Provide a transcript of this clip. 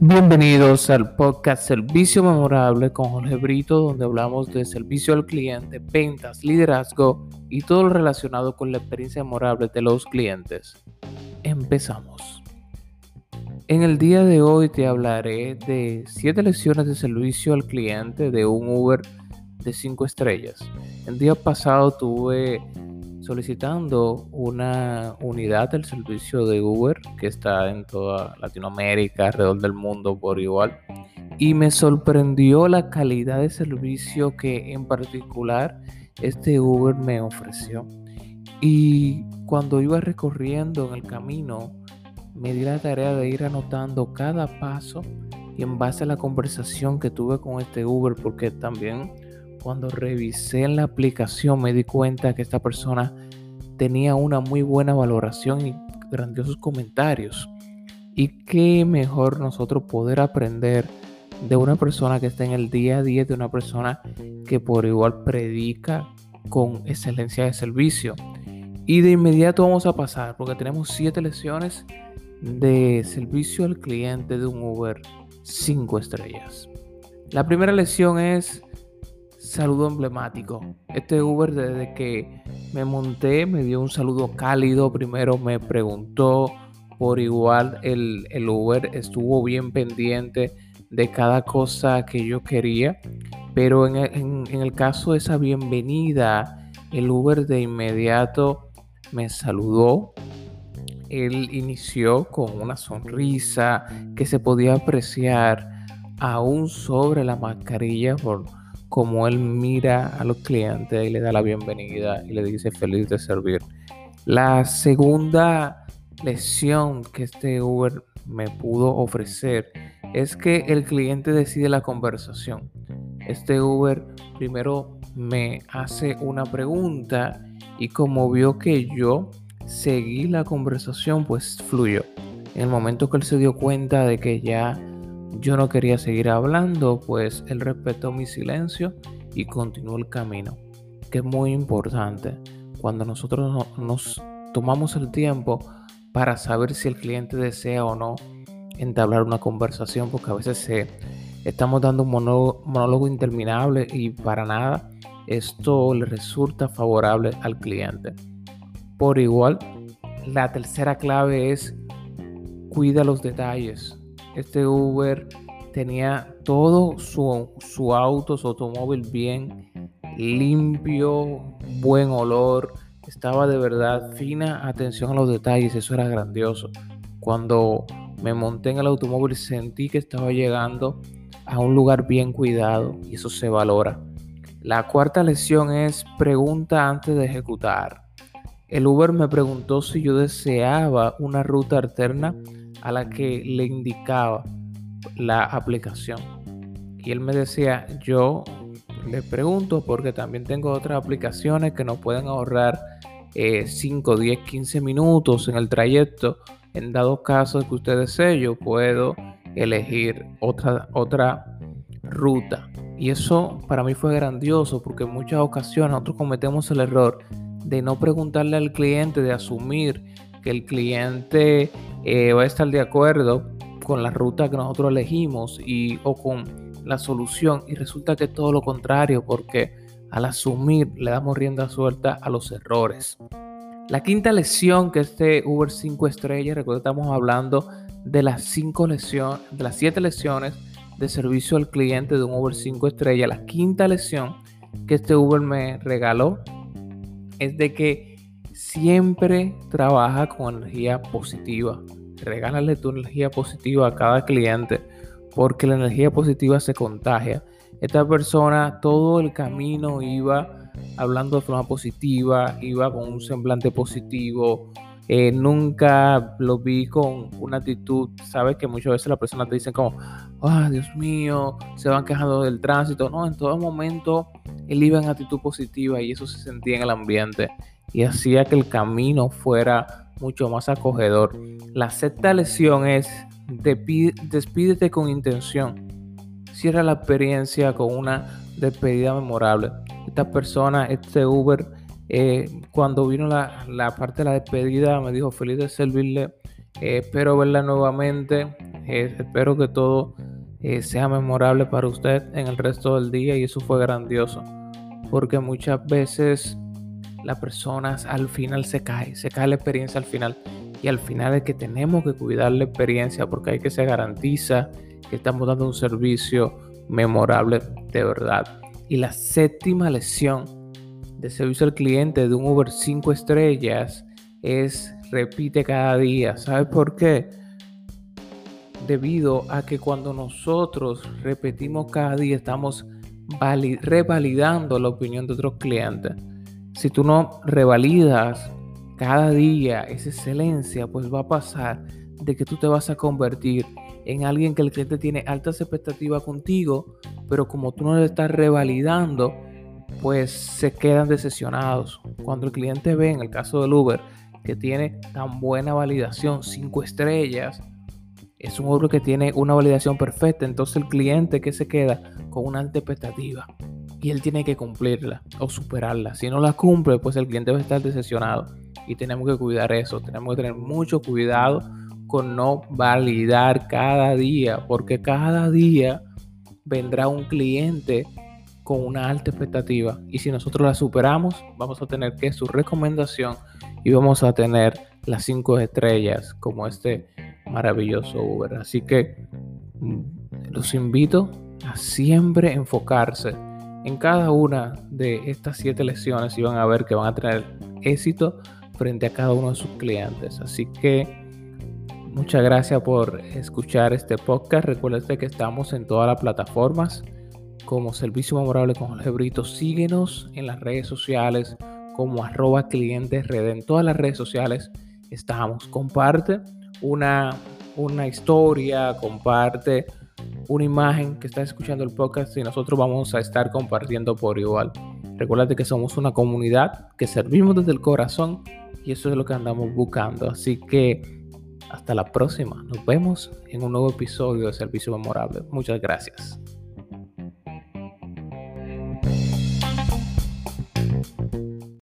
Bienvenidos al podcast Servicio Memorable con Jorge Brito, donde hablamos de servicio al cliente, ventas, liderazgo y todo lo relacionado con la experiencia memorable de los clientes. Empezamos. En el día de hoy te hablaré de 7 lecciones de servicio al cliente de un Uber de 5 estrellas. El día pasado tuve solicitando una unidad del servicio de Uber que está en toda Latinoamérica, alrededor del mundo por igual. Y me sorprendió la calidad de servicio que en particular este Uber me ofreció. Y cuando iba recorriendo en el camino, me di la tarea de ir anotando cada paso y en base a la conversación que tuve con este Uber, porque también cuando revisé en la aplicación me di cuenta que esta persona tenía una muy buena valoración y grandiosos comentarios. Y qué mejor nosotros poder aprender de una persona que está en el día a día, de una persona que por igual predica con excelencia de servicio. Y de inmediato vamos a pasar, porque tenemos siete lecciones de servicio al cliente de un Uber 5 estrellas. La primera lección es saludo emblemático. Este Uber desde que me monté me dio un saludo cálido. Primero me preguntó por igual el, el Uber estuvo bien pendiente de cada cosa que yo quería. Pero en, en el caso de esa bienvenida, el Uber de inmediato me saludó. Él inició con una sonrisa que se podía apreciar aún sobre la mascarilla por como él mira a los clientes y le da la bienvenida y le dice feliz de servir. La segunda lección que este Uber me pudo ofrecer es que el cliente decide la conversación. Este Uber primero me hace una pregunta y como vio que yo seguí la conversación, pues fluyó. En el momento que él se dio cuenta de que ya yo no quería seguir hablando, pues él respetó mi silencio y continuó el camino, que es muy importante cuando nosotros nos tomamos el tiempo para saber si el cliente desea o no entablar una conversación, porque a veces estamos dando un monólogo interminable y para nada esto le resulta favorable al cliente. Por igual, la tercera clave es cuida los detalles este Uber tenía todo su, auto, su automóvil bien limpio, buen olor, estaba de verdad fina atención a los detalles, eso era grandioso. Cuando me monté en el automóvil sentí que estaba llegando a un lugar bien cuidado y eso se valora. La cuarta lección es pregunta antes de ejecutar. El Uber me preguntó si yo deseaba una ruta alterna a la que le indicaba la aplicación. Y él me decía, yo le pregunto porque también tengo otras aplicaciones que nos pueden ahorrar 5, 10, 15 minutos en el trayecto. En dado caso que usted desee, yo puedo elegir otra, otra ruta. Y eso para mí fue grandioso porque en muchas ocasiones nosotros cometemos el error de no preguntarle al cliente, de asumir que el cliente eh, va a estar de acuerdo con la ruta que nosotros elegimos y, o con la solución y resulta que es todo lo contrario porque al asumir le damos rienda suelta a los errores. La quinta lección que este Uber 5 estrellas, recuerda estamos hablando de las cinco lecciones, de las siete lecciones de servicio al cliente de un Uber 5 estrellas. La quinta lección que este Uber me regaló es de que siempre trabaja con energía positiva. Regálale tu energía positiva a cada cliente porque la energía positiva se contagia. Esta persona todo el camino iba hablando de forma positiva, iba con un semblante positivo. Eh, nunca lo vi con una actitud, sabes que muchas veces las personas te dicen como, ah, Dios mío, se van quejando del tránsito. No, en todo momento él iba en actitud positiva y eso se sentía en el ambiente y hacía que el camino fuera mucho más acogedor. La sexta lección es despídete con intención. Cierra la experiencia con una despedida memorable. Esta persona, este Uber, Eh, cuando vino la, parte de la despedida, me dijo feliz de servirle. Eh, espero verla nuevamente. Eh, espero que todo sea memorable para usted en el resto del día y eso fue grandioso. Porque muchas veces las personas al final se cae, se cae la experiencia al final. Y al final es que tenemos que cuidar la experiencia porque hay que se garantiza que estamos dando un servicio memorable de verdad. Y la séptima lección de servicio al cliente de un Uber 5 estrellas es repite cada día. ¿Sabes por qué? Debido a que cuando nosotros repetimos cada día estamos revalidando la opinión de otros clientes. Si tú no revalidas cada día esa excelencia, pues va a pasar de que tú te vas a convertir en alguien que el cliente tiene altas expectativas contigo, pero como tú no le estás revalidando, pues se quedan decepcionados. Cuando el cliente ve, en el caso del Uber, que tiene tan buena validación, 5 estrellas, es un Uber que tiene una validación perfecta, entonces el cliente que se queda con una alta expectativa y él tiene que cumplirla o superarla. Si no la cumple, pues el cliente va a estar decepcionado y tenemos que cuidar eso, tenemos que tener mucho cuidado con no validar cada día, porque cada día vendrá un cliente con una alta expectativa y si nosotros la superamos, vamos a tener que su recomendación y vamos a tener las cinco estrellas como este maravilloso Uber. Así que mm, los invito a siempre enfocarse en cada una de estas siete lecciones y van a ver que van a tener éxito frente a cada uno de sus clientes. Así que Muchas gracias por escuchar este podcast. Recuerda que estamos en todas las plataformas como Servicio Memorable con Jorge Brito. Síguenos en las redes sociales como arroba clientes. En todas las redes sociales estamos. Comparte una, una historia, comparte una imagen que estás escuchando el podcast y nosotros vamos a estar compartiendo por igual. Recuerda que somos una comunidad que servimos desde el corazón y eso es lo que andamos buscando. Así que hasta la próxima. Nos vemos en un nuevo episodio de Servicio Memorable. Muchas gracias.